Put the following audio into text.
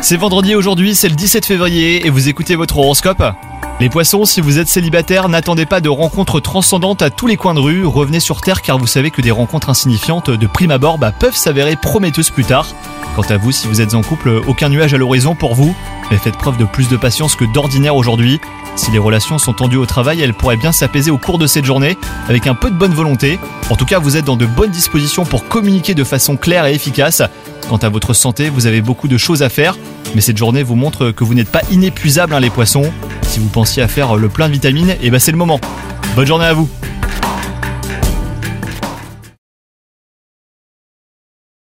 C'est vendredi aujourd'hui, c'est le 17 février et vous écoutez votre horoscope Les poissons, si vous êtes célibataire, n'attendez pas de rencontres transcendantes à tous les coins de rue, revenez sur Terre car vous savez que des rencontres insignifiantes de prime abord bah, peuvent s'avérer prometteuses plus tard. Quant à vous, si vous êtes en couple, aucun nuage à l'horizon pour vous, mais faites preuve de plus de patience que d'ordinaire aujourd'hui. Si les relations sont tendues au travail, elles pourraient bien s'apaiser au cours de cette journée, avec un peu de bonne volonté. En tout cas, vous êtes dans de bonnes dispositions pour communiquer de façon claire et efficace. Quant à votre santé, vous avez beaucoup de choses à faire, mais cette journée vous montre que vous n'êtes pas inépuisable hein, les poissons. Si vous pensiez à faire le plein de vitamines, et ben c'est le moment. Bonne journée à vous